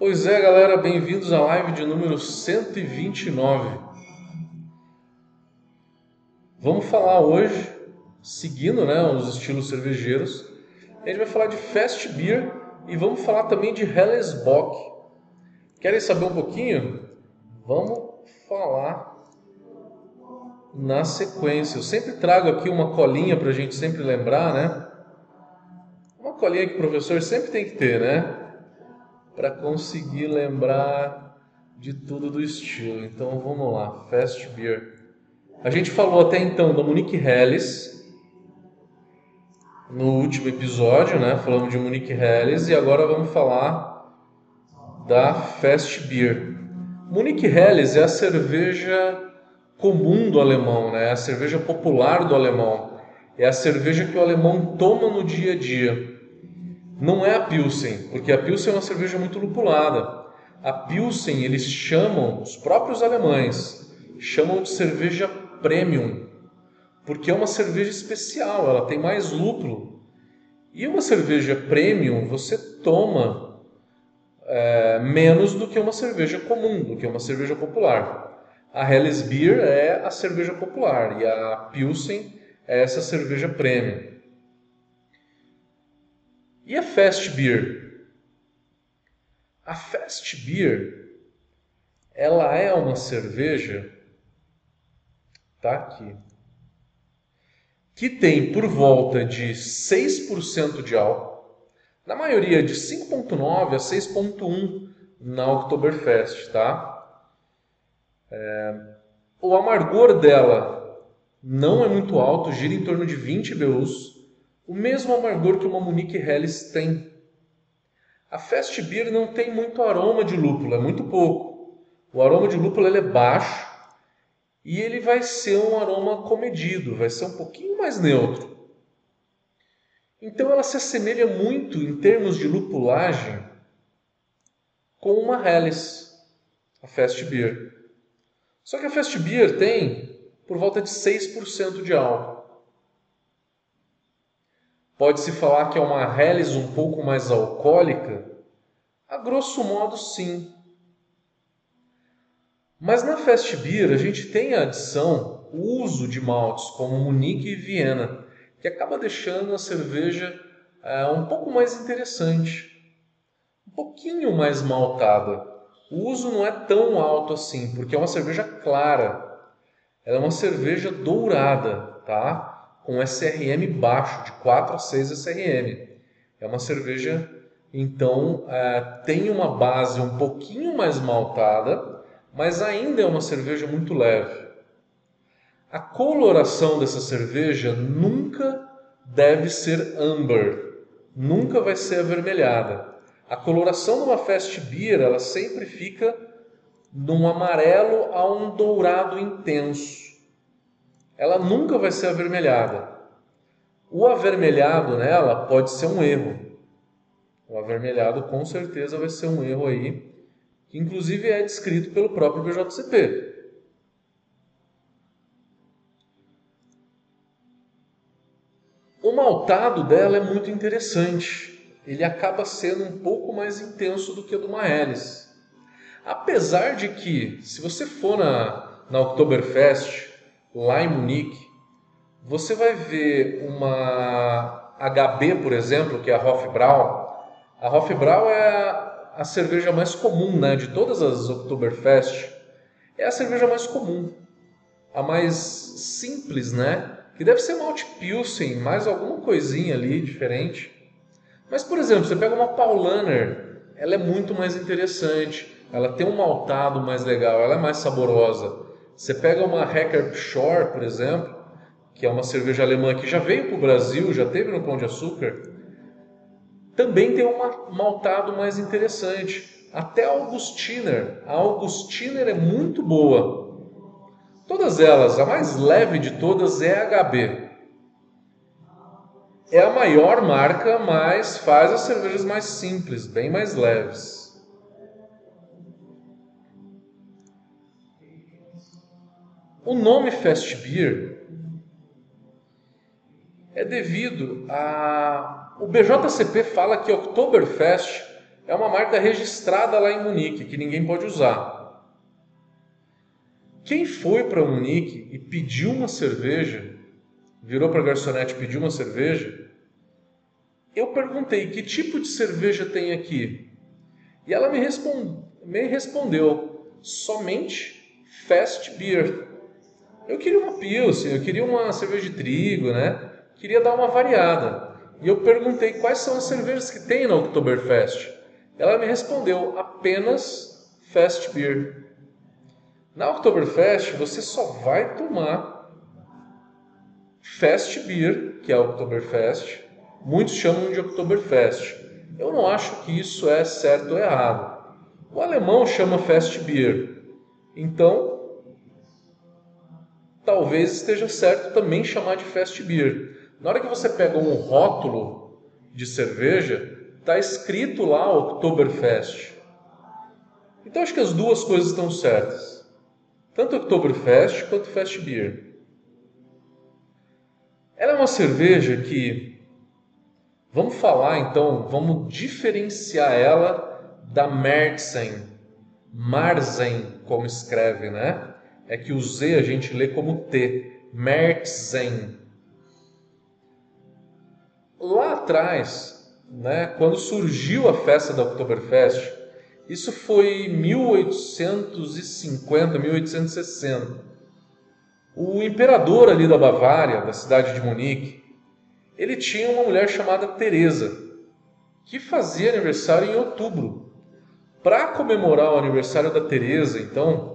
Pois é, galera, bem-vindos à live de número 129. Vamos falar hoje, seguindo né, os estilos cervejeiros, a gente vai falar de Fast Beer e vamos falar também de Helles Bock. Querem saber um pouquinho? Vamos falar na sequência. Eu sempre trago aqui uma colinha para a gente sempre lembrar, né? Uma colinha que o professor sempre tem que ter, né? Para conseguir lembrar de tudo do estilo. Então vamos lá, Fast Beer. A gente falou até então da Monique Helles no último episódio, né? Falamos de Monique Helles e agora vamos falar da Fast Beer. Monique Helles é a cerveja comum do alemão, né? É a cerveja popular do alemão. É a cerveja que o alemão toma no dia a dia. Não é a Pilsen, porque a Pilsen é uma cerveja muito lupulada. A Pilsen eles chamam, os próprios alemães, chamam de cerveja premium, porque é uma cerveja especial, ela tem mais lúpulo. E uma cerveja premium você toma é, menos do que uma cerveja comum, do que uma cerveja popular. A Helles Beer é a cerveja popular e a Pilsen é essa cerveja premium. E a Fast Beer? A Fast Beer, ela é uma cerveja, tá aqui, que tem por volta de 6% de álcool, na maioria de 5.9 a 6.1 na Oktoberfest, tá? É, o amargor dela não é muito alto, gira em torno de 20 BUs, o mesmo amargor que uma Munich Helles tem. A Fast Beer não tem muito aroma de lúpulo, é muito pouco. O aroma de lúpulo ele é baixo e ele vai ser um aroma comedido, vai ser um pouquinho mais neutro. Então ela se assemelha muito em termos de lupulagem com uma Helles, a Fast Beer. Só que a Fast Beer tem por volta de 6% de álcool. Pode-se falar que é uma Helles um pouco mais alcoólica? A grosso modo, sim. Mas na Fast Beer a gente tem a adição, o uso de maltes como Munique e Viena, que acaba deixando a cerveja é, um pouco mais interessante, um pouquinho mais maltada. O uso não é tão alto assim, porque é uma cerveja clara. Ela é uma cerveja dourada, tá? Com SRM baixo, de 4 a 6 SRM. É uma cerveja, então, é, tem uma base um pouquinho mais maltada, mas ainda é uma cerveja muito leve. A coloração dessa cerveja nunca deve ser amber, nunca vai ser avermelhada. A coloração de uma fast beer, ela sempre fica num amarelo a um dourado intenso. Ela nunca vai ser avermelhada. O avermelhado nela pode ser um erro. O avermelhado com certeza vai ser um erro aí, que inclusive é descrito pelo próprio BJCP. O maltado dela é muito interessante ele acaba sendo um pouco mais intenso do que o do Maelles. Apesar de que, se você for na, na Oktoberfest, lá em Munique, você vai ver uma HB, por exemplo, que é a Hofbrau. A Hofbrau é a, cerveja mais comum né, de todas as Oktoberfest. É a cerveja mais comum, a mais simples, né? Que deve ser malte Pilsen, mais alguma coisinha ali diferente. Mas, por exemplo, você pega uma Paulaner, ela é muito mais interessante, ela tem um maltado mais legal, ela é mais saborosa. Você pega uma Hacker Shore, por exemplo, que é uma cerveja alemã que já veio para o Brasil, já teve no Pão de Açúcar, também tem um maltado mais interessante. Até a Augustiner. A Augustiner é muito boa. Todas elas, a mais leve de todas é a HB é a maior marca, mas faz as cervejas mais simples, bem mais leves. O nome Fast Beer é devido a. O BJCP fala que Oktoberfest é uma marca registrada lá em Munique, que ninguém pode usar. Quem foi para Munique e pediu uma cerveja, virou para a garçonete e pediu uma cerveja, eu perguntei que tipo de cerveja tem aqui. E ela me, me respondeu somente fast beer. Eu queria uma pilsen, eu queria uma cerveja de trigo, né? Queria dar uma variada. E eu perguntei quais são as cervejas que tem na Oktoberfest. Ela me respondeu apenas Fast Beer. Na Oktoberfest você só vai tomar Fast Beer, que é a Oktoberfest. Muitos chamam de Oktoberfest. Eu não acho que isso é certo ou errado. O alemão chama Fast Beer. Então, talvez esteja certo também chamar de Fast Beer. Na hora que você pega um rótulo de cerveja, está escrito lá Oktoberfest. Então acho que as duas coisas estão certas. Tanto Oktoberfest quanto Fast Beer. Ela é uma cerveja que vamos falar então, vamos diferenciar ela da Märzen. Marzen, como escreve, né? É que o Z a gente lê como T. Märzen. Lá atrás, né, quando surgiu a festa da Oktoberfest, isso foi 1850, 1860. O imperador ali da Bavária, da cidade de Munique, ele tinha uma mulher chamada Teresa, que fazia aniversário em outubro. Para comemorar o aniversário da Teresa, então,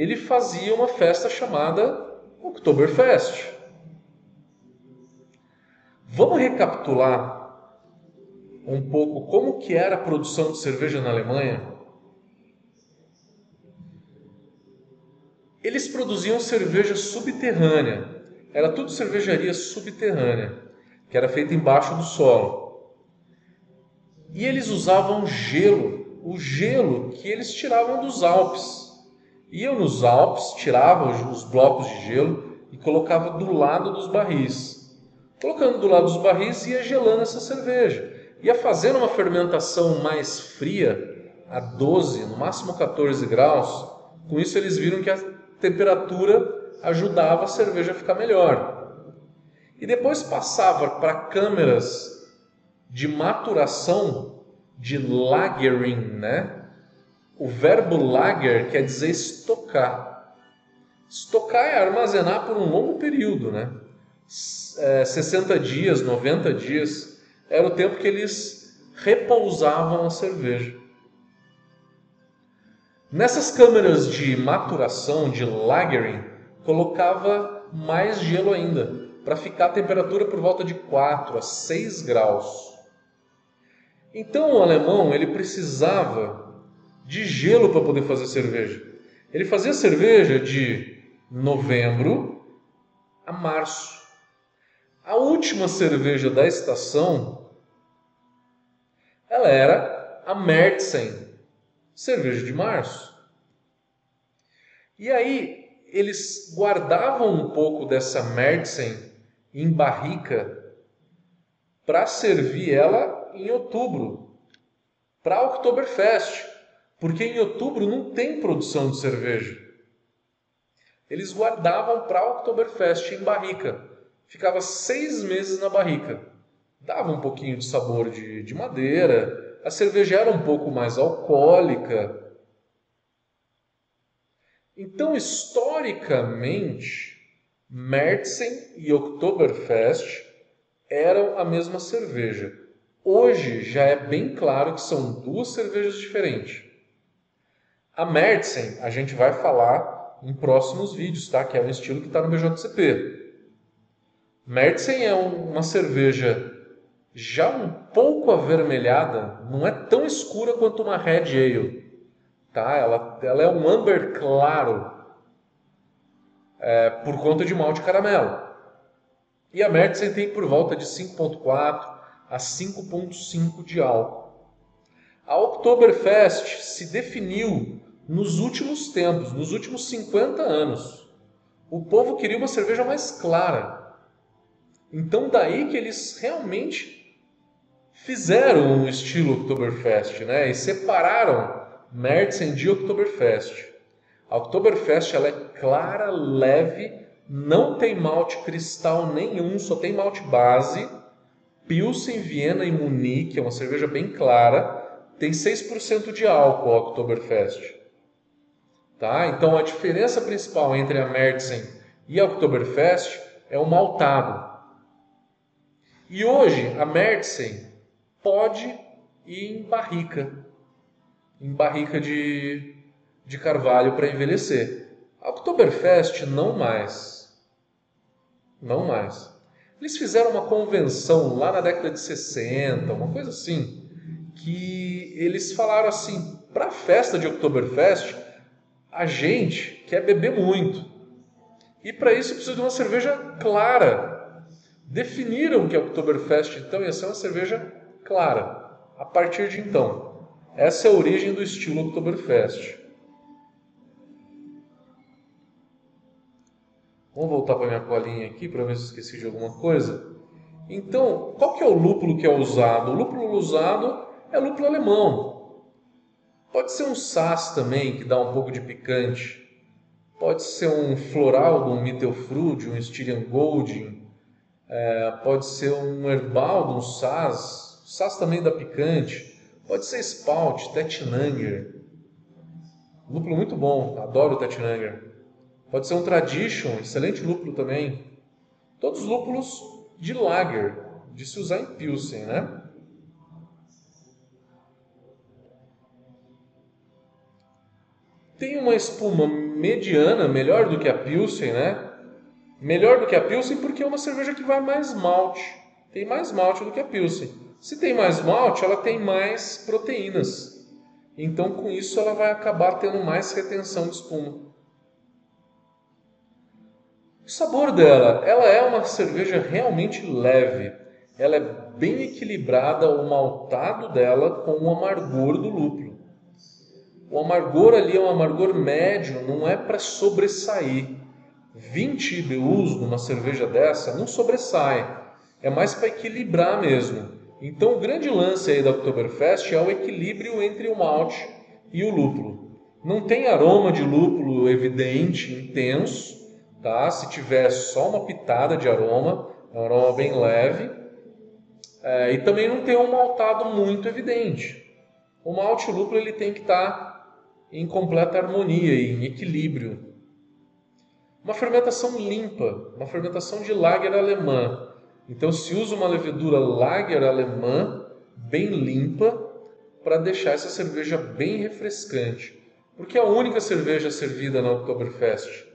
ele fazia uma festa chamada Oktoberfest. Vamos recapitular um pouco como que era a produção de cerveja na Alemanha, eles produziam cerveja subterrânea. Era tudo cervejaria subterrânea, que era feita embaixo do solo. E eles usavam gelo, o gelo que eles tiravam dos Alpes. Iam nos Alpes, tiravam os blocos de gelo e colocavam do lado dos barris. Colocando do lado dos barris, ia gelando essa cerveja ia fazendo uma fermentação mais fria, a 12, no máximo 14 graus. Com isso, eles viram que a temperatura ajudava a cerveja a ficar melhor. E depois passava para câmeras de maturação de lagering, né? O verbo lager quer dizer estocar. Estocar é armazenar por um longo período, né? É, 60 dias, 90 dias era o tempo que eles repousavam a cerveja. Nessas câmeras de maturação, de lagering, colocava mais gelo ainda, para ficar a temperatura por volta de 4 a 6 graus. Então o alemão ele precisava de gelo para poder fazer cerveja. Ele fazia cerveja de novembro a março. A última cerveja da estação ela era a Märzen, cerveja de março. E aí eles guardavam um pouco dessa Märzen em barrica para servir ela em outubro, para Oktoberfest, porque em outubro não tem produção de cerveja. Eles guardavam para Oktoberfest em barrica, ficava seis meses na barrica dava um pouquinho de sabor de, de madeira, a cerveja era um pouco mais alcoólica. Então, historicamente, Märzen e Oktoberfest eram a mesma cerveja. Hoje já é bem claro que são duas cervejas diferentes. A Märzen a gente vai falar em próximos vídeos, tá? Que é um estilo que está no BJCP. Märzen é uma cerveja já um pouco avermelhada, não é tão escura quanto uma Red Ale. Tá? Ela, ela é um amber claro é, por conta de malte caramelo. E a Märzen tem por volta de 5,4 a 5,5 de álcool. A Oktoberfest se definiu nos últimos tempos, nos últimos 50 anos. O povo queria uma cerveja mais clara. Então daí que eles realmente fizeram um estilo Oktoberfest, né? E separaram Märzen de Oktoberfest. A Oktoberfest ela é clara, leve, não tem malte cristal nenhum, só tem malte base. Pilsen, Viena e Munique, é uma cerveja bem clara, tem 6% de álcool a Oktoberfest. Tá? Então a diferença principal entre a Märzen e a Oktoberfest é o maltado. E hoje a Märzen pode ir em barrica, em barrica de, de carvalho para envelhecer. A Oktoberfest não mais. Não mais. Eles fizeram uma convenção lá na década de 60, uma coisa assim, que eles falaram assim, para a festa de Oktoberfest, a gente quer beber muito. E para isso precisa de uma cerveja clara. Definiram que a Oktoberfest então ia ser uma cerveja clara. A partir de então, essa é a origem do estilo Oktoberfest. Vamos voltar para minha colinha aqui para ver se esqueci de alguma coisa. Então, qual que é o lúpulo que é usado? O lúpulo usado é lúpulo alemão. Pode ser um Sass também, que dá um pouco de picante. Pode ser um floral um Mittelfrüh, um Styrian Golding. É, pode ser um herbal um Sass, Sass também dá picante. Pode ser Spout, Tetnanger. Lúpulo muito bom, adoro o Tetnanger. Pode ser um Tradition, excelente lúpulo também. Todos lúpulos de lager, de se usar em Pilsen, né? Tem uma espuma mediana, melhor do que a Pilsen, né? Melhor do que a Pilsen porque é uma cerveja que vai mais malte. Tem mais malte do que a Pilsen. Se tem mais malte, ela tem mais proteínas. Então, com isso, ela vai acabar tendo mais retenção de espuma. O sabor dela, ela é uma cerveja realmente leve. Ela é bem equilibrada o maltado dela com o amargor do lúpulo. O amargor ali é um amargor médio, não é para sobressair. 20 IBUs numa cerveja dessa não sobressai. É mais para equilibrar mesmo. Então, o grande lance aí da Oktoberfest é o equilíbrio entre o malte e o lúpulo. Não tem aroma de lúpulo evidente, intenso, tá? Se tiver só uma pitada de aroma, é um aroma bem leve. É, e também não tem um maltado muito evidente. O malte e o lúpulo ele tem que estar tá em completa harmonia, em equilíbrio. Uma fermentação limpa, uma fermentação de lager alemã, então se usa uma levedura lager alemã bem limpa para deixar essa cerveja bem refrescante. Porque é a única cerveja servida na Oktoberfest.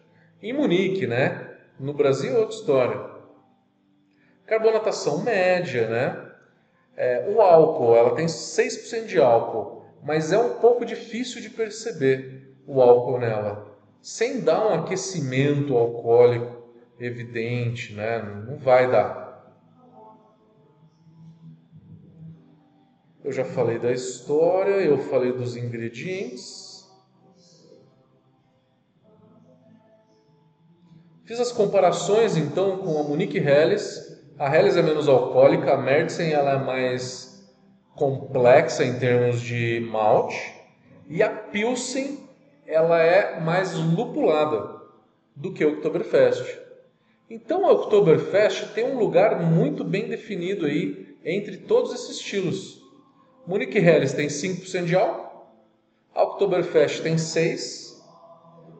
Em Munique, né? No Brasil é outra história. Carbonatação média, né? É, o álcool, ela tem 6% de álcool, mas é um pouco difícil de perceber o álcool nela. Sem dar um aquecimento alcoólico evidente, né? Não vai dar. Eu já falei da história, eu falei dos ingredientes. Fiz as comparações então com a Munique Helles. A Helles é menos alcoólica, a Märzen ela é mais complexa em termos de malte e a Pilsen ela é mais lupulada do que o Oktoberfest. Então a Oktoberfest tem um lugar muito bem definido aí entre todos esses estilos. Munich Helles tem 5% de álcool, a Oktoberfest tem 6%,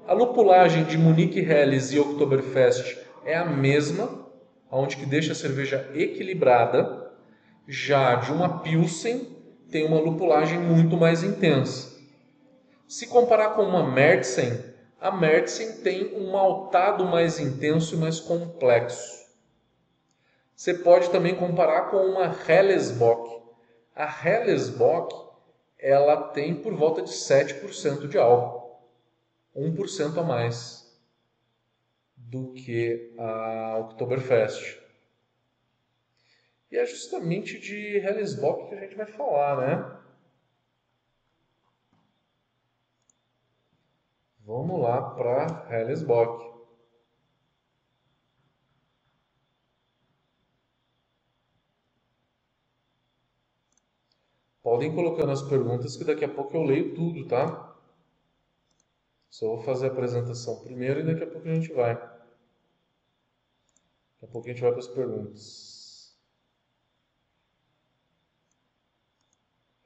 a lupulagem de Munich Helles e Oktoberfest é a mesma, onde que deixa a cerveja equilibrada, já de uma Pilsen tem uma lupulagem muito mais intensa. Se comparar com uma Märzen, a Märzen tem um maltado mais intenso e mais complexo. Você pode também comparar com uma Hellesbock, a Hellesbock ela tem por volta de 7% de álcool, 1% a mais do que a Oktoberfest. E é justamente de Hellesbock que a gente vai falar, né? Vamos lá para Hellesbock. Podem colocar nas perguntas que daqui a pouco eu leio tudo, tá? Só vou fazer a apresentação primeiro e daqui a pouco a gente vai. Daqui a pouco a gente vai para as perguntas.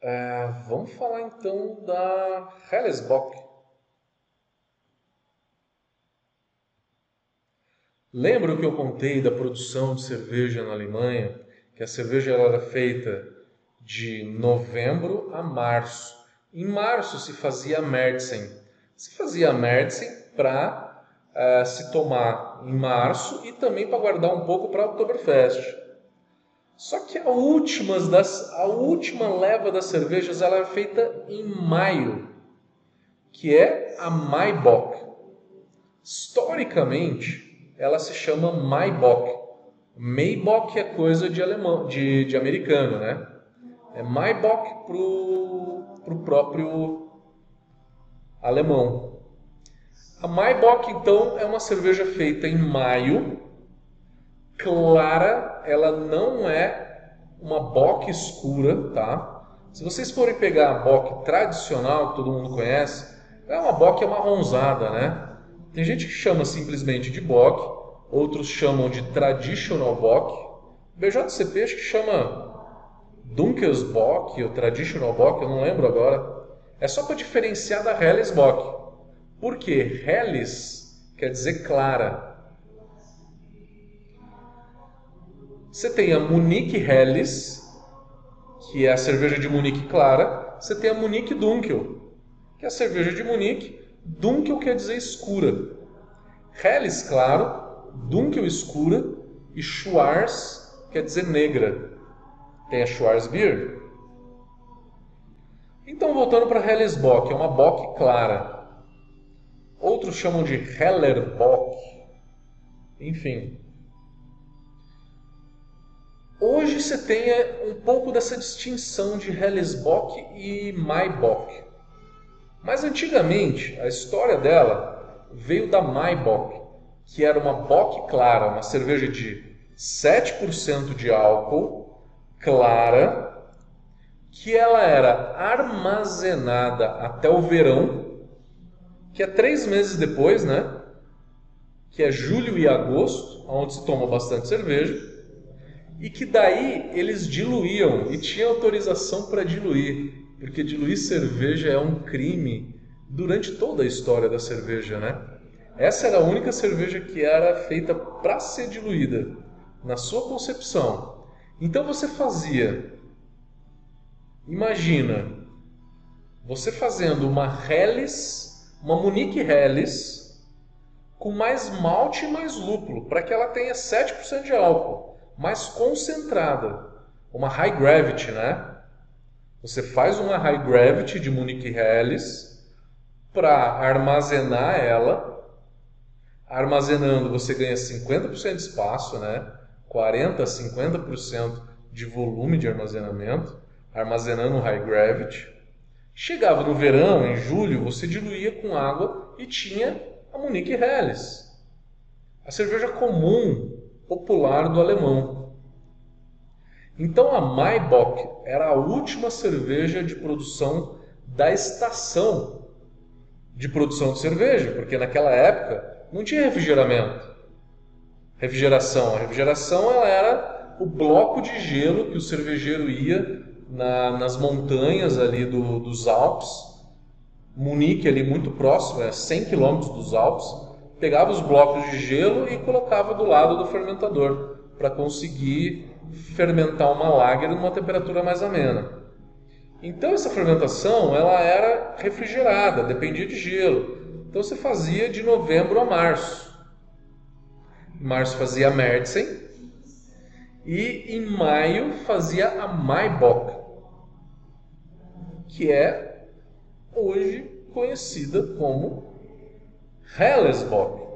É, vamos falar então da Hellesbock. Lembra que eu contei da produção de cerveja na Alemanha? Que a cerveja era feita de novembro a março. Em março se fazia Märzen. Se fazia Märzen para eh, se tomar em março e também para guardar um pouco para Oktoberfest. Só que a, últimas das, a última leva das cervejas ela é feita em maio, que é a Maibock. Historicamente, ela se chama Maibock. Maibock é coisa de alemão, de, de americano, né? é Maybach para o próprio alemão. A Maybach, então, é uma cerveja feita em maio, clara, ela não é uma bock escura, tá? Se vocês forem pegar a bock tradicional, que todo mundo conhece, é uma bock amarronzada, né? Tem gente que chama simplesmente de bock, outros chamam de traditional bock. BJCP acho que chama Dunkelsbock, o Traditional Bock, eu não lembro agora. É só para diferenciar da Helles Bock. Por quê? Helles quer dizer clara. Você tem a Munique Helles, que é a cerveja de Munique clara. Você tem a Munique Dunkel, que é a cerveja de Munique. Dunkel quer dizer escura. Helles claro, Dunkel escura e Schwarz quer dizer negra. Tem a Schwarzbier. Então, voltando para Hellesbock, é uma bock clara. Outros chamam de Hellerbock. Enfim. Hoje você tem é, um pouco dessa distinção de Hellesbock e Maibock. Mas antigamente, a história dela veio da Maibock, que era uma bock clara, uma cerveja de 7% de álcool clara que ela era armazenada até o verão, que é três meses depois, né? Que é julho e agosto, onde se toma bastante cerveja, e que daí eles diluíam e tinha autorização para diluir, porque diluir cerveja é um crime durante toda a história da cerveja, né? Essa era a única cerveja que era feita para ser diluída, na sua concepção. Então você fazia, imagina, você fazendo uma Helles, uma Munique Helles, com mais malte e mais lúpulo, para que ela tenha 7% de álcool, mais concentrada. Uma High Gravity, né? Você faz uma High Gravity de Munique Helles para armazenar ela. Armazenando, você ganha 50% de espaço, né? 40% a 50% de volume de armazenamento, armazenando high gravity. Chegava no verão, em julho, você diluía com água e tinha a Munique Helles, a cerveja comum, popular do alemão. Então a Maibock era a última cerveja de produção da estação de produção de cerveja, porque naquela época não tinha refrigeramento refrigeração. A refrigeração ela era o bloco de gelo que o cervejeiro ia na, nas montanhas ali do, dos Alpes, Munique ali muito próximo, é 100 km dos Alpes, pegava os blocos de gelo e colocava do lado do fermentador para conseguir fermentar uma lager numa temperatura mais amena. Então essa fermentação ela era refrigerada, dependia de gelo. Então você fazia de novembro a março. Março fazia a Märzen e em maio fazia a Maibock, que é hoje conhecida como Hellesbock.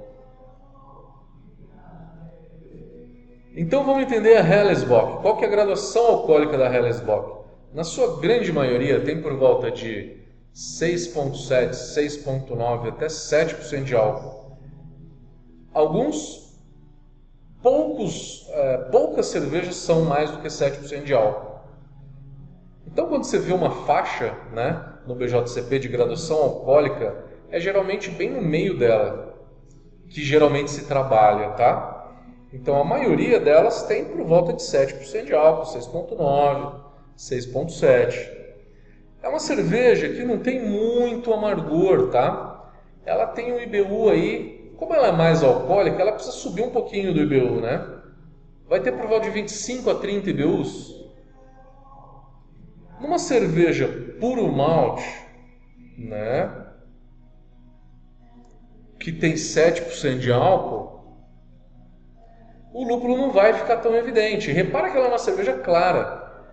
Então vamos entender a Hellesbock. Qual que é a graduação alcoólica da Hellesbock? Na sua grande maioria tem por volta de 6.7, 6.9 até 7% de álcool. Alguns poucos, é, poucas cervejas são mais do que 7% de álcool. Então, quando você vê uma faixa né, no BJCP de graduação alcoólica, é geralmente bem no meio dela que geralmente se trabalha, tá? Então, a maioria delas tem por volta de 7% de álcool, 6,9%, 6,7%. É uma cerveja que não tem muito amargor, tá? Ela tem um IBU aí, como ela é mais alcoólica, ela precisa subir um pouquinho do IBU, né? Vai ter por volta de 25 a 30 IBUs. Numa cerveja puro malte, né? Que tem 7% de álcool, o lúpulo não vai ficar tão evidente. Repara que ela é uma cerveja clara.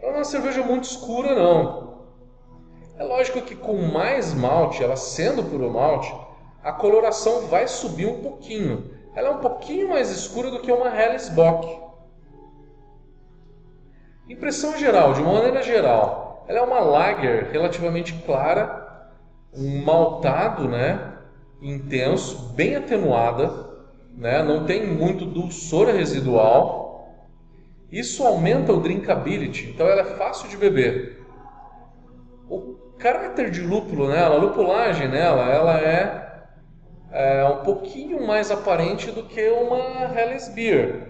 Ela não é uma cerveja muito escura, não. É lógico que com mais malte, ela sendo puro malte, a coloração vai subir um pouquinho. Ela é um pouquinho mais escura do que uma Helles Bock. Impressão geral, de uma maneira geral, ela é uma lager relativamente clara, um maltado, né, intenso, bem atenuada, né, não tem muito dulçor residual. Isso aumenta o drinkability, então ela é fácil de beber. O caráter de lúpulo nela, a lupulagem nela, ela é, é um pouquinho mais aparente do que uma Helles Beer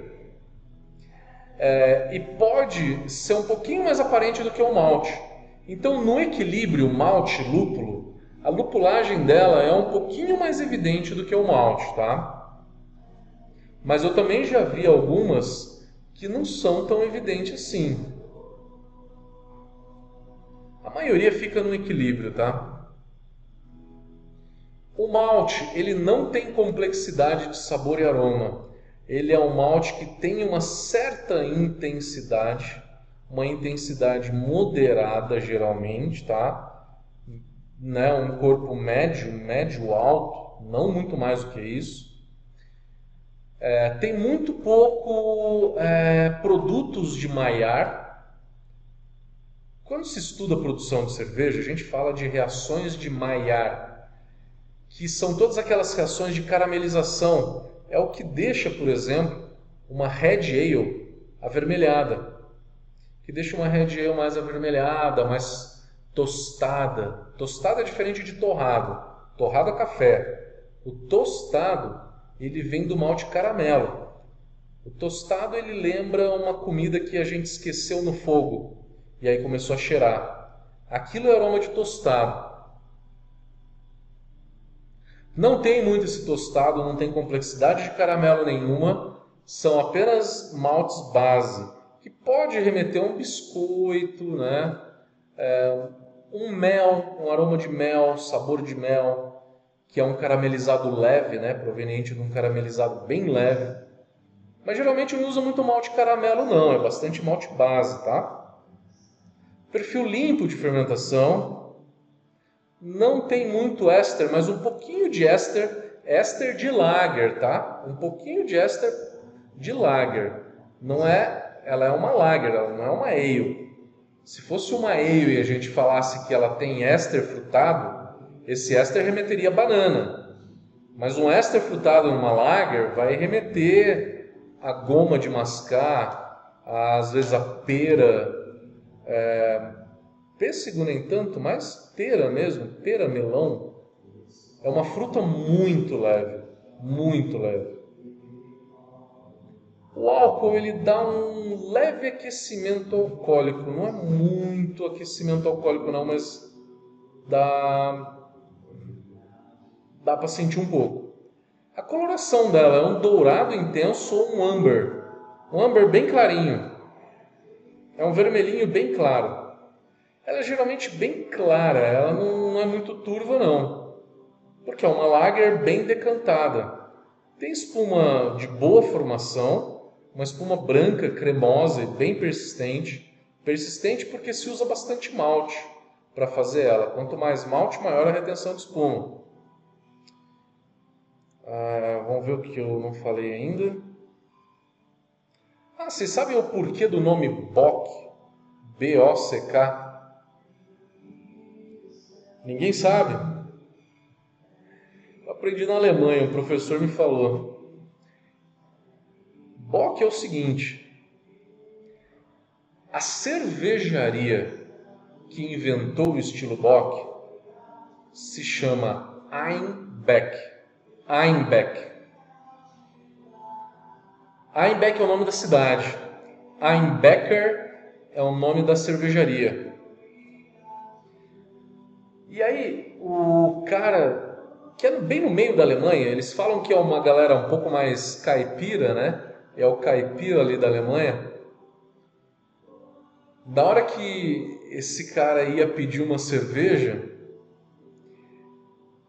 é, e pode ser um pouquinho mais aparente do que o malte. Então, no equilíbrio malte-lúpulo, a lupulagem dela é um pouquinho mais evidente do que o malte, tá? Mas eu também já vi algumas que não são tão evidentes assim. A maioria fica no equilíbrio, tá? O malte, ele não tem complexidade de sabor e aroma ele é um malte que tem uma certa intensidade, uma intensidade moderada geralmente, tá? Né? Um corpo médio, médio alto, não muito mais do que isso. É, tem muito pouco é, produtos de Maillard. Quando se estuda a produção de cerveja, a gente fala de reações de Maillard, que são todas aquelas reações de caramelização é o que deixa, por exemplo, uma Red Ale avermelhada, que deixa uma Red Ale mais avermelhada, mais tostada. Tostada é diferente de torrado. Torrado é café. O tostado, ele vem do malte caramelo. O tostado, ele lembra uma comida que a gente esqueceu no fogo e aí começou a cheirar. Aquilo é aroma de tostado. Não tem muito esse tostado, não tem complexidade de caramelo nenhuma, são apenas maltes base, que pode remeter a um biscoito, né? É, um mel, um aroma de mel, sabor de mel, que é um caramelizado leve, né? proveniente de um caramelizado bem leve. Mas geralmente não usa muito malte caramelo não, é bastante malte base, tá? Perfil limpo de fermentação, não tem muito éster, mas um pouquinho de éster, éster de lager, tá? Um pouquinho de éster de lager. Não é, ela é uma lager, ela não é uma ale. Se fosse uma ale e a gente falasse que ela tem éster frutado, esse éster remeteria a banana. Mas um éster frutado numa lager vai remeter a goma de mascar, às vezes a pera, é, Pêssego nem tanto, mas pera mesmo, pera melão, é uma fruta muito leve, muito leve. O álcool ele dá um leve aquecimento alcoólico, não é muito aquecimento alcoólico não, mas dá dá para sentir um pouco. A coloração dela é um dourado intenso ou um amber, um amber bem clarinho. É um vermelhinho bem claro ela é geralmente bem clara, ela não é muito turva não, porque é uma lager bem decantada. Tem espuma de boa formação, uma espuma branca, cremosa e bem persistente. Persistente porque se usa bastante malte para fazer ela. Quanto mais malte, maior a retenção de espuma. Ah, vamos ver o que eu não falei ainda. Ah, vocês sabem o porquê do nome Bock? B-O-C-K? Ninguém sabe. Eu aprendi na Alemanha, o professor me falou. Bock é o seguinte: a cervejaria que inventou o estilo Bock se chama Einbeck. Einbeck. Einbeck é o nome da cidade. Einbecker é o nome da cervejaria. E aí, o cara, que é bem no meio da Alemanha, eles falam que é uma galera um pouco mais caipira, né? É o caipira ali da Alemanha. Da hora que esse cara ia pedir uma cerveja,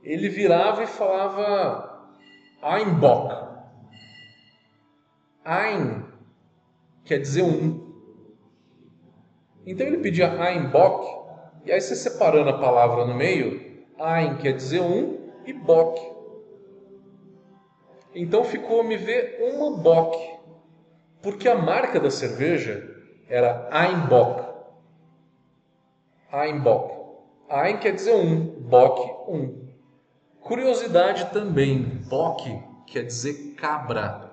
ele virava e falava Einbock. Ein quer dizer um. Então ele pedia Einbock, e aí você separando a palavra no meio, Ein quer dizer um e Bock. Então ficou me ver uma Bock, porque a marca da cerveja era Einbock. Einbock. Ein quer dizer um, Bock um. Curiosidade também, Bock quer dizer cabra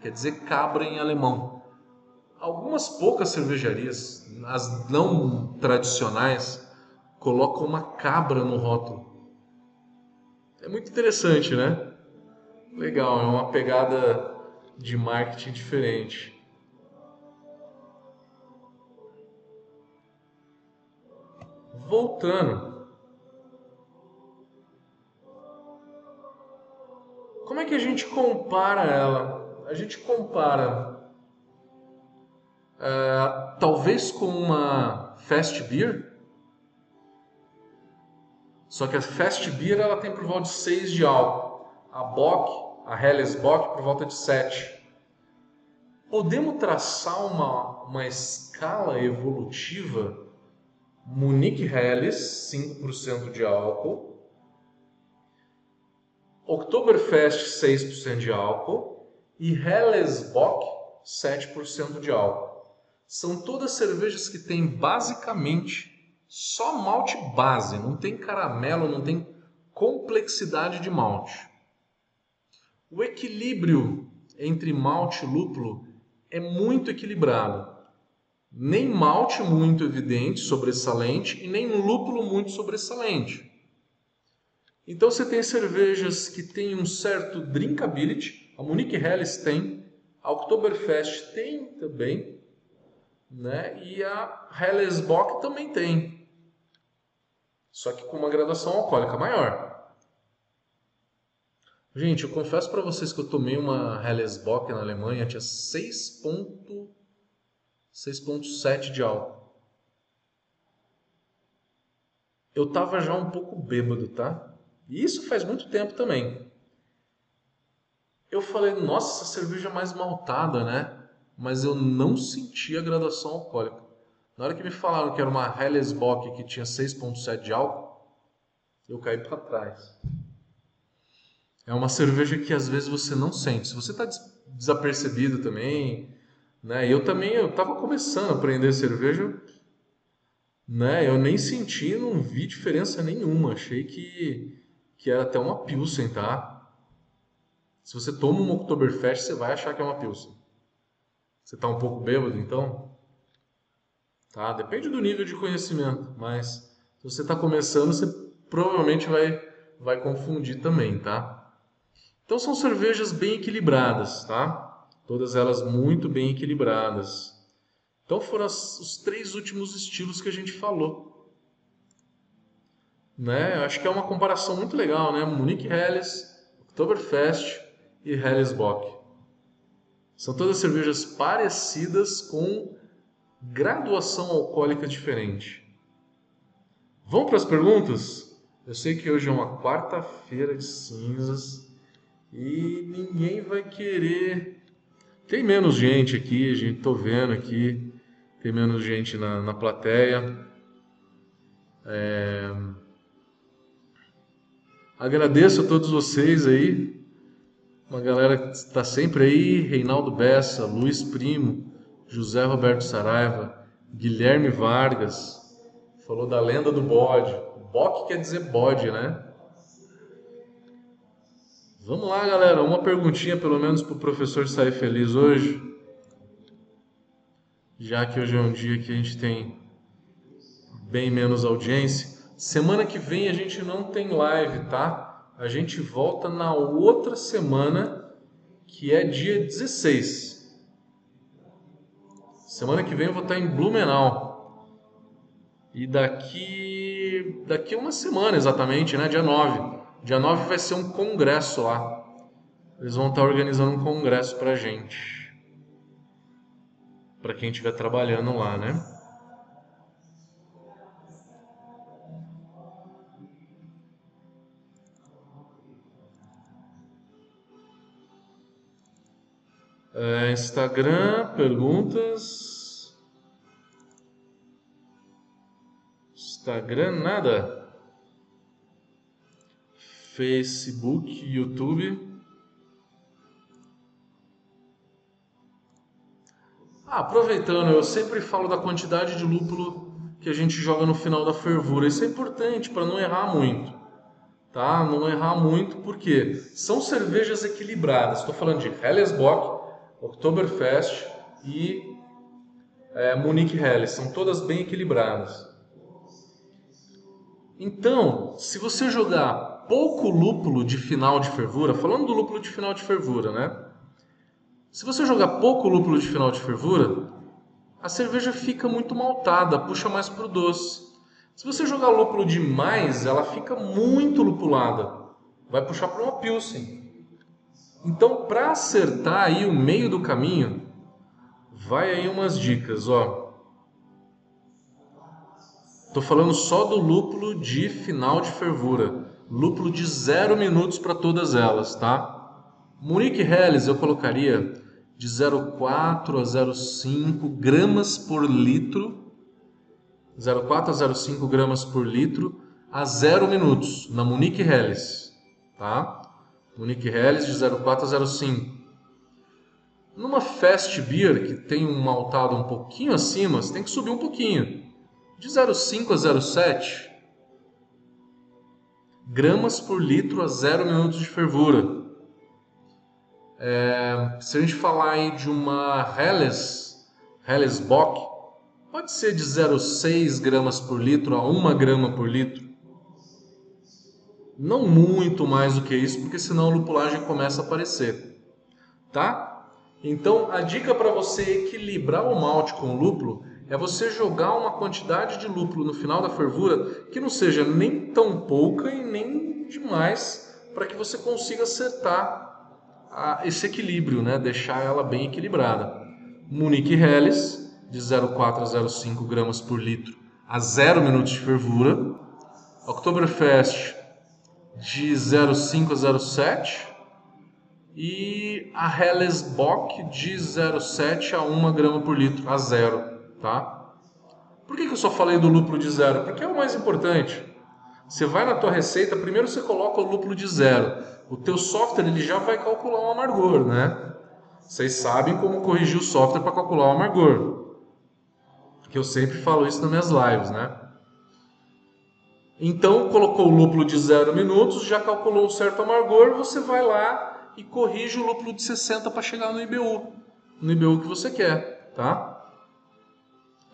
quer dizer cabra em alemão. Algumas poucas cervejarias, as não tradicionais, colocam uma cabra no rótulo. É muito interessante, né? Legal, é uma pegada de marketing diferente. Voltando. Como é que a gente compara ela? a gente compara uh, talvez com uma fast beer, só que a fast beer ela tem por volta de 6 de álcool, a Bock, a Helles Bock por volta de 7. Podemos traçar uma, uma escala evolutiva Munique Helles, 5% de álcool, Oktoberfest 6% de álcool, e Hellesbock 7% de álcool. São todas cervejas que têm basicamente só malte base, não tem caramelo, não tem complexidade de malte. O equilíbrio entre malte e lúpulo é muito equilibrado. Nem malte muito evidente, sobressalente, e nem lúpulo muito sobressalente. Então você tem cervejas que têm um certo drinkability, a Munich Helles tem, a Oktoberfest tem também, né? E a Hellesbock também tem. Só que com uma graduação alcoólica maior. Gente, eu confesso para vocês que eu tomei uma Hellesbock na Alemanha, tinha 6.7 de álcool. Eu tava já um pouco bêbado, tá? E isso faz muito tempo também eu falei, nossa, essa cerveja é mais maltada, né? Mas eu não senti a graduação alcoólica. Na hora que me falaram que era uma Hellesbock que tinha 6,7 de álcool, eu caí para trás. É uma cerveja que às vezes você não sente. Se você está desapercebido também, né? Eu também eu estava começando a aprender cerveja, né? Eu nem senti, não vi diferença nenhuma. Achei que que era até uma Pilsen, tá? Se você toma um Oktoberfest, você vai achar que é uma Pilsen. Você está um pouco bêbado, então? Tá? Depende do nível de conhecimento, mas se você está começando, você provavelmente vai, vai confundir também, tá? Então são cervejas bem equilibradas, tá? Todas elas muito bem equilibradas. Então foram as, os três últimos estilos que a gente falou. Né? Acho que é uma comparação muito legal, né? Munich Helles, Oktoberfest e Hellesbock. São todas cervejas parecidas com graduação alcoólica diferente. Vamos para as perguntas? Eu sei que hoje é uma quarta-feira de cinzas e ninguém vai querer. Tem menos gente aqui, a gente tô vendo aqui, tem menos gente na, na plateia. É... Agradeço a todos vocês aí uma galera que está sempre aí, Reinaldo Bessa, Luiz Primo, José Roberto Saraiva, Guilherme Vargas, falou da lenda do bode. Boque quer dizer bode, né? Vamos lá, galera, uma perguntinha pelo menos para o professor sair feliz hoje. Já que hoje é um dia que a gente tem bem menos audiência. Semana que vem a gente não tem live, tá? A gente volta na outra semana, que é dia 16. Semana que vem eu vou estar em Blumenau. E daqui daqui uma semana exatamente, né, dia 9. Dia 9 vai ser um congresso lá. Eles vão estar organizando um congresso pra gente para quem estiver trabalhando lá, né? É, Instagram, perguntas. Instagram, nada. Facebook, YouTube. Ah, aproveitando, eu sempre falo da quantidade de lúpulo que a gente joga no final da fervura. Isso é importante para não errar muito, tá? Não errar muito porque são cervejas equilibradas. Estou falando de Hellesbock, Oktoberfest e é, Munich Helles. São todas bem equilibradas. Então, se você jogar pouco lúpulo de final de fervura, falando do lúpulo de final de fervura, né? Se você jogar pouco lúpulo de final de fervura, a cerveja fica muito maltada, puxa mais para o doce. Se você jogar lúpulo demais, ela fica muito lupulada, vai puxar para uma pilsen. Então, para acertar aí o meio do caminho, vai aí umas dicas, ó. Tô falando só do lúpulo de final de fervura, lúpulo de zero minutos para todas elas, tá? Munique Helles eu colocaria de 0,4 a 0,5 gramas por litro, 0,4 a 0,5 gramas por litro a 0 minutos na Munique Helles, tá? Munique Helles de 0,4 a 0,5. Numa Fast Beer que tem um maltado um pouquinho acima, você tem que subir um pouquinho, de 0,5 a 0,7 gramas por litro a 0 minutos de fervura. É, se a gente falar aí de uma Helles, Helles Bock, pode ser de 0,6 gramas por litro a 1 grama por litro. Não muito mais do que isso, porque senão a lupulagem começa a aparecer. Tá? Então, a dica para você equilibrar o malte com o lúpulo é você jogar uma quantidade de lúpulo no final da fervura que não seja nem tão pouca e nem demais para que você consiga acertar a, esse equilíbrio, né? deixar ela bem equilibrada. Munique Helles, de 0,4 a 0,5 gramas por litro a 0 minutos de fervura. Oktoberfest, de 0,5 a 0,7. E a Helles Bock, de 0,7 a 1 grama por litro a 0. Tá? Por que, que eu só falei do lúpulo de zero? Porque é o mais importante. Você vai na tua receita, primeiro você coloca o lúpulo de zero o teu software ele já vai calcular o amargor, né? Vocês sabem como corrigir o software para calcular o amargor. Que eu sempre falo isso nas minhas lives, né? Então, colocou o lúpulo de 0 minutos, já calculou um certo amargor, você vai lá e corrige o lúpulo de 60 para chegar no IBU, no IBU que você quer, tá?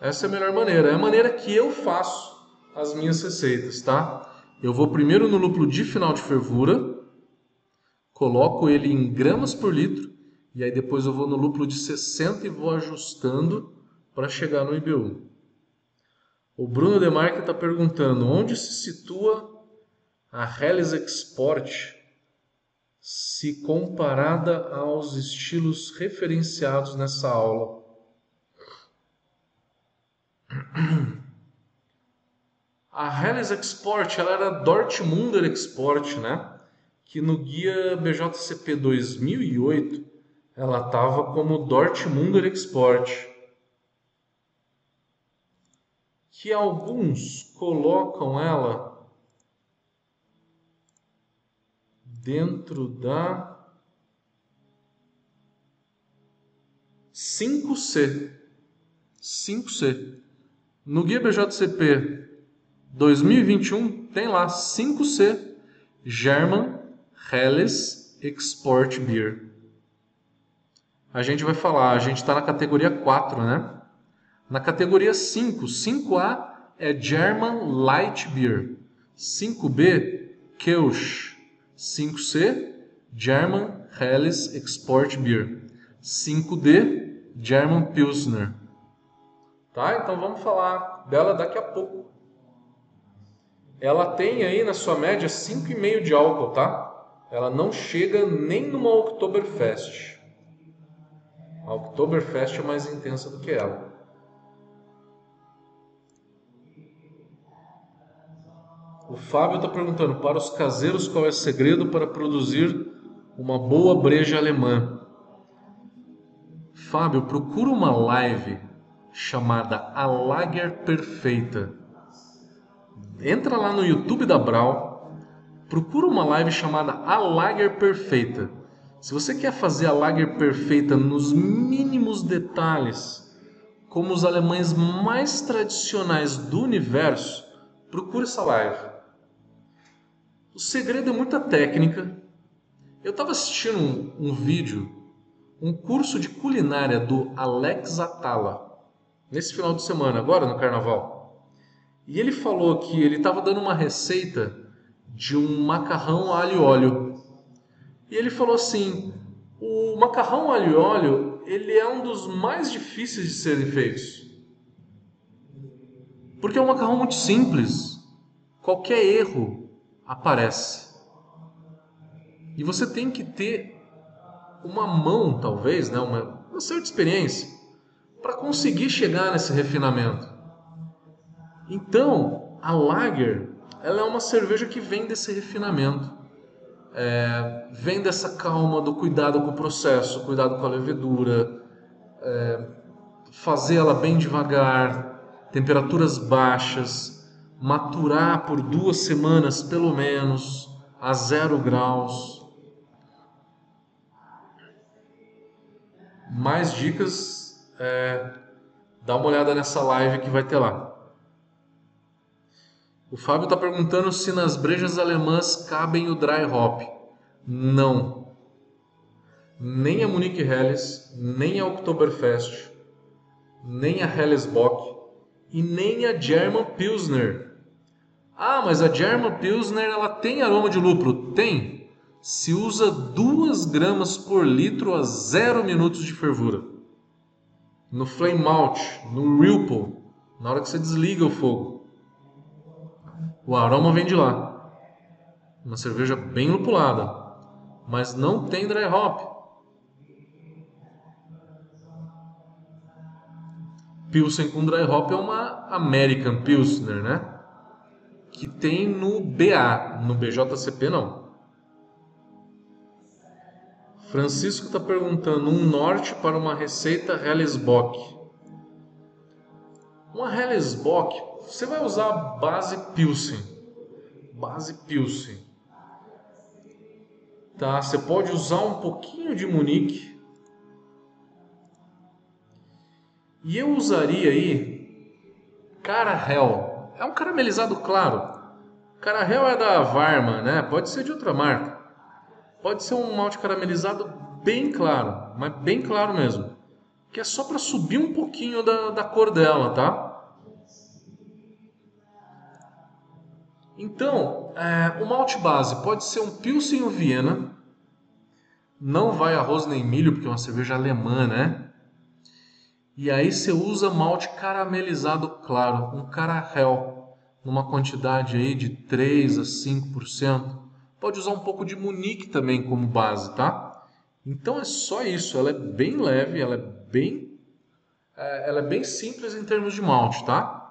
Essa é a melhor maneira, é a maneira que eu faço as minhas receitas, tá? Eu vou primeiro no lúpulo de final de fervura, coloco ele em gramas por litro e aí depois eu vou no lúpulo de 60 e vou ajustando para chegar no IBU. O Bruno Demarque está perguntando onde se situa a Helles Export se comparada aos estilos referenciados nessa aula. A Helles Export ela era Dortmunder Export, né? que no guia BJCP 2008 ela estava como Dortmunder Export, que alguns colocam ela dentro da 5C. 5C. No guia BJCP 2021 tem lá 5C German Helles Export Beer. A gente vai falar, a gente está na categoria 4, né? Na categoria 5, 5A é German Light Beer. 5B, Kelch. 5C, German Helles Export Beer. 5D, German Pilsner. Tá? Então vamos falar dela daqui a pouco. Ela tem aí na sua média 5,5 de álcool, tá? Ela não chega nem numa Oktoberfest. A Oktoberfest é mais intensa do que ela. O Fábio está perguntando para os caseiros qual é o segredo para produzir uma boa breja alemã. Fábio, procura uma live chamada A Lager Perfeita. Entra lá no YouTube da Brau, procura uma live chamada A Lager Perfeita. Se você quer fazer a Lager perfeita nos mínimos detalhes, como os alemães mais tradicionais do universo, procure essa live. O segredo é muita técnica. Eu estava assistindo um, um, vídeo, um curso de culinária do Alex Atala, nesse final de semana, agora no carnaval. E ele falou que ele estava dando uma receita de um macarrão alho óleo. E ele falou assim: o macarrão alho óleo ele é um dos mais difíceis de serem feitos. Porque é um macarrão muito simples. Qualquer erro aparece. E você tem que ter uma mão, talvez, né, uma, uma certa experiência, para conseguir chegar nesse refinamento. Então, a Lager ela é uma cerveja que vem desse refinamento. É, vem dessa calma do cuidado com o processo, cuidado com a levedura, é, fazer ela bem devagar, temperaturas baixas, maturar por duas semanas pelo menos a zero graus. Mais dicas, é, dá uma olhada nessa live que vai ter lá. O Fábio está perguntando se nas brejas alemãs cabem o dry hop. Não. Nem a Munich Helles, nem a Oktoberfest, nem a Helles Bock e nem a German Pilsner. Ah, mas a German Pilsner ela tem aroma de lúpulo? Tem. Se usa 2 gramas por litro a 0 minutos de fervura. No flame malt, no Whirlpool, na hora que você desliga o fogo. O aroma vem de lá. Uma cerveja bem lupulada, mas não tem dry hop. Pilsen com dry hop é uma American Pilsner, né? Que tem no BA, no BJCP não. Francisco está perguntando um norte para uma receita Hellesbock. Uma Hellesbock, você vai usar base Pilsen. Base Pilsen. Tá, você pode usar um pouquinho de Munique E eu usaria aí Carahel. É um caramelizado claro. Carahel é da Varma, né? Pode ser de outra marca. Pode ser um malte caramelizado bem claro, mas bem claro mesmo. Que é só para subir um pouquinho da, da cor dela, tá? Então, é, o malte base pode ser um Pilsen ou Viena. Não vai arroz nem milho, porque é uma cerveja alemã, né? E aí você usa malte caramelizado claro, um carahel, numa quantidade aí de 3 a 5%. Pode usar um pouco de Munique também como base, tá? Então é só isso, ela é bem leve, ela é bem é, ela é bem simples em termos de malte, tá?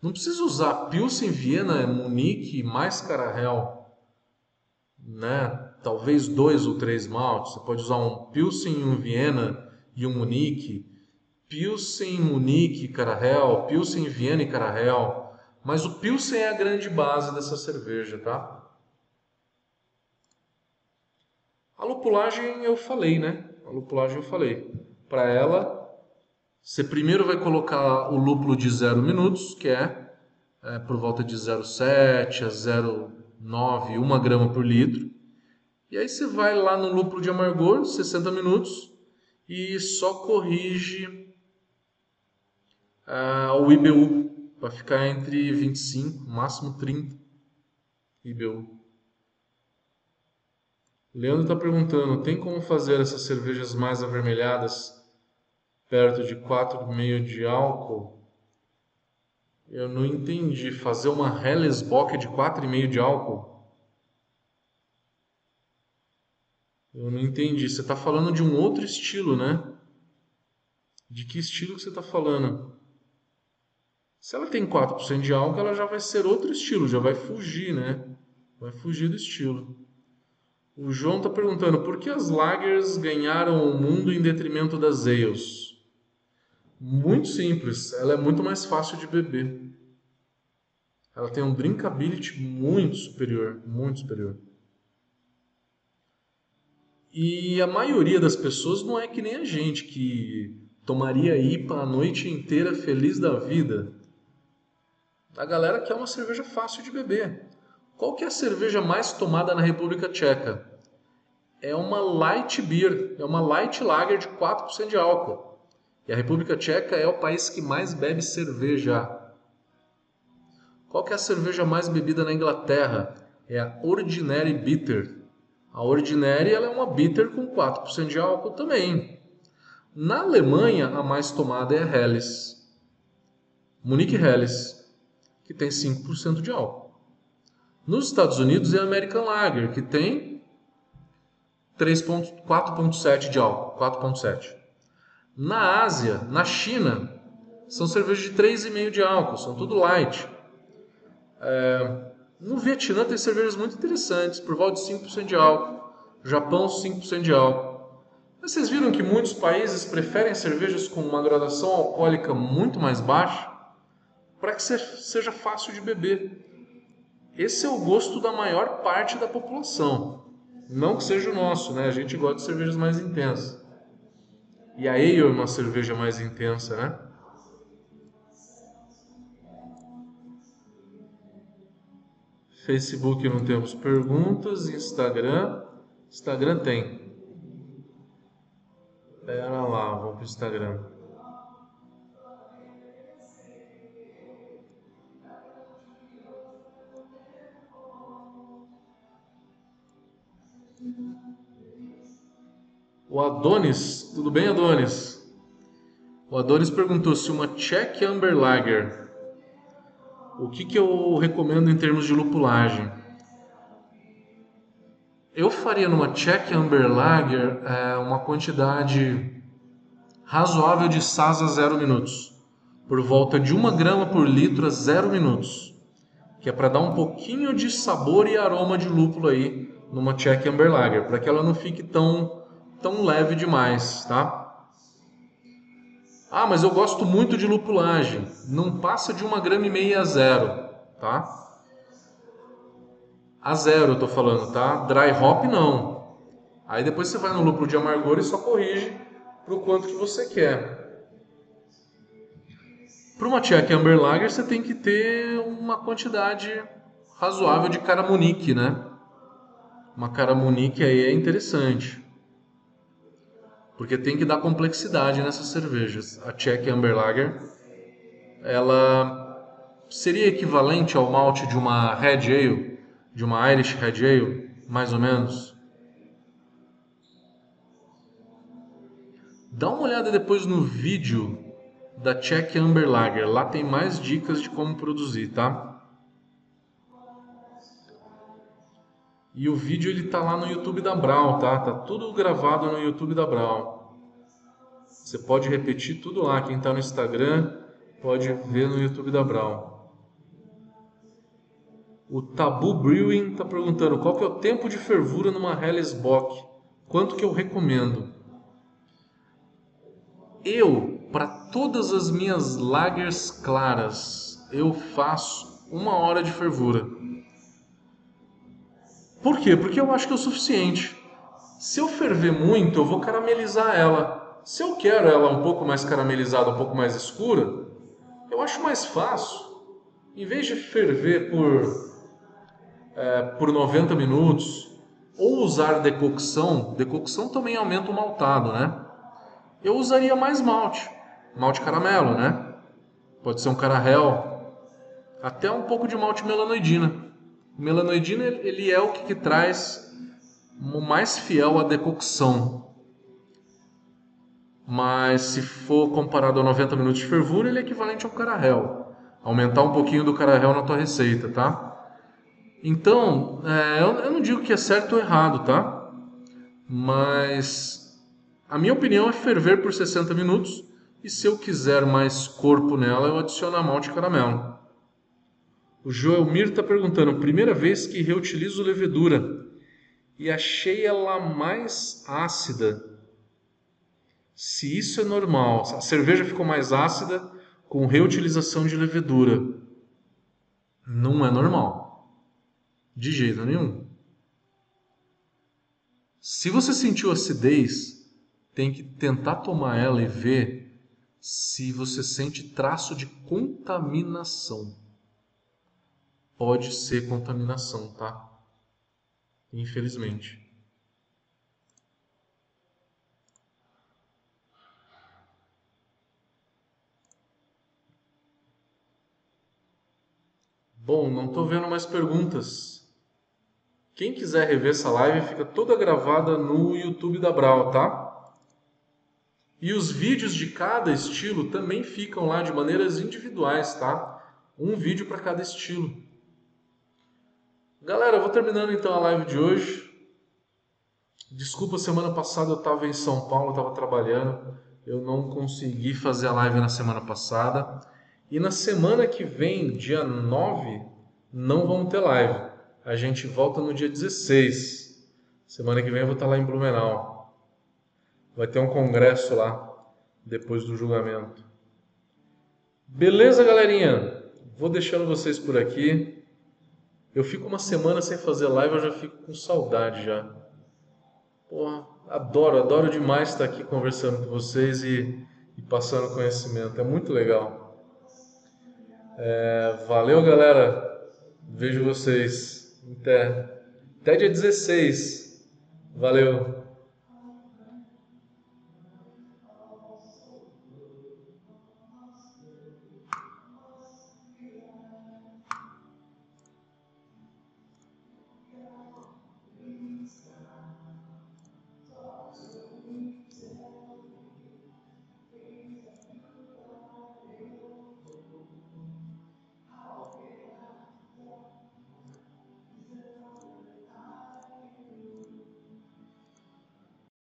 Não precisa usar Pilsen, Viena, Munique mais Carahel, né? Talvez dois ou três maltes. Você pode usar um Pilsen, um Viena e um Munique Pilsen, Munique, Carahel, Pilsen, Viena e Carahel. Mas o Pilsen é a grande base dessa cerveja, tá? A lupulagem eu falei, né? A lupulagem eu falei. Para ela, você primeiro vai colocar o lúpulo de 0 minutos, que é, é por volta de 0,7 a 0,9, 1 grama por litro. E aí você vai lá no lúpulo de amargor, 60 minutos, e só corrige uh, o IBU para ficar entre 25, máximo 30 IBU. Leandro está perguntando: tem como fazer essas cervejas mais avermelhadas perto de 4,5 de álcool? Eu não entendi. Fazer uma Hellesbock de 4,5 de álcool? Eu não entendi. Você está falando de um outro estilo, né? De que estilo que você está falando? Se ela tem 4% de álcool, ela já vai ser outro estilo, já vai fugir, né? Vai fugir do estilo. O João está perguntando por que as lagers ganharam o mundo em detrimento das ales? Muito simples, ela é muito mais fácil de beber. Ela tem um drinkability muito superior, muito superior. E a maioria das pessoas não é que nem a gente que tomaria IPA a noite inteira feliz da vida. A galera quer uma cerveja fácil de beber. Qual que é a cerveja mais tomada na República Tcheca? É uma light beer, é uma light lager de 4% de álcool. E a República Tcheca é o país que mais bebe cerveja. Qual que é a cerveja mais bebida na Inglaterra? É a Ordinary Bitter. A Ordinary ela é uma bitter com 4% de álcool também. Na Alemanha, a mais tomada é a Helles. Munique Helles, que tem 5% de álcool. Nos Estados Unidos é a American Lager, que tem 4,7 de álcool. 4,7. Na Ásia, na China, são cervejas de 3,5 de álcool, são tudo light. É, no Vietnã tem cervejas muito interessantes, por volta de 5% de álcool. Japão, 5% de álcool. Mas vocês viram que muitos países preferem cervejas com uma graduação alcoólica muito mais baixa para que seja fácil de beber. Esse é o gosto da maior parte da população. Não que seja o nosso, né? A gente gosta de cervejas mais intensas. E a Ale é uma cerveja mais intensa, né? Facebook não temos perguntas, Instagram, Instagram tem. Pera lá, vamos para o Instagram. O Adonis, tudo bem, Adonis? O Adonis perguntou se uma Czech Amber Lager, o que, que eu recomendo em termos de lupulagem? Eu faria numa Czech Amber Lager é, uma quantidade razoável de SAS a 0 minutos, por volta de 1 grama por litro a 0 minutos, que é para dar um pouquinho de sabor e aroma de lúpulo aí numa Czech Amber Lager, para que ela não fique tão tão leve demais, tá? Ah, mas eu gosto muito de lupulagem. Não passa de uma grama e meia a zero, tá? A zero eu tô falando, tá? Dry hop não. Aí depois você vai no lúpulo de amargor e só corrige pro quanto que você quer. Para uma Czech Amber Lager você tem que ter uma quantidade razoável de caramunique, né? Uma caramunique aí é interessante porque tem que dar complexidade nessas cervejas. A Czech Amber Lager, ela seria equivalente ao malte de uma Red Ale, de uma Irish Red Ale, mais ou menos. Dá uma olhada depois no vídeo da Czech Amber Lager, lá tem mais dicas de como produzir, tá? E o vídeo ele tá lá no YouTube da Brown, tá? Tá tudo gravado no YouTube da Brown. Você pode repetir tudo lá. Quem está no Instagram pode ver no YouTube da Brown. O Tabu Brewing está perguntando qual que é o tempo de fervura numa Helles Bock. Quanto que eu recomendo? Eu, para todas as minhas lagers claras, eu faço uma hora de fervura. Por quê? Porque eu acho que é o suficiente. Se eu ferver muito, eu vou caramelizar ela. Se eu quero ela um pouco mais caramelizada, um pouco mais escura, eu acho mais fácil. Em vez de ferver por, é, por 90 minutos, ou usar decocção, decocção também aumenta o maltado, né? Eu usaria mais malte, malte caramelo, né? Pode ser um carahel, até um pouco de malte melanoidina. Melanoidina ele é o que, que traz o mais fiel à decocção. Mas se for comparado a 90 minutos de fervura, ele é equivalente ao carahel. Aumentar um pouquinho do carahel na tua receita, tá? Então, é, eu, eu não digo que é certo ou errado, tá? Mas a minha opinião é ferver por 60 minutos e se eu quiser mais corpo nela, eu adiciono a malte caramelo. O Joelmir está perguntando, primeira vez que reutilizo levedura e achei ela mais ácida. Se isso é normal, a cerveja ficou mais ácida com reutilização de levedura. Não é normal. De jeito nenhum. Se você sentiu acidez, tem que tentar tomar ela e ver se você sente traço de contaminação. Pode ser contaminação, tá? Infelizmente. Bom, não estou vendo mais perguntas. Quem quiser rever essa live fica toda gravada no YouTube da Brau, tá? E os vídeos de cada estilo também ficam lá de maneiras individuais, tá? Um vídeo para cada estilo. Galera, vou terminando então a live de hoje. Desculpa, semana passada eu estava em São Paulo, estava trabalhando. Eu não consegui fazer a live na semana passada. E na semana que vem, dia 9, não vamos ter live. A gente volta no dia 16. Semana que vem eu vou estar lá em Blumenau. Vai ter um congresso lá, depois do julgamento. Beleza, galerinha? Vou deixando vocês por aqui. Eu fico uma semana sem fazer live, eu já fico com saudade já. Porra, adoro, adoro demais estar aqui conversando com vocês e, e passando conhecimento. É muito legal. É, valeu, galera. Vejo vocês. Até, até dia 16. Valeu.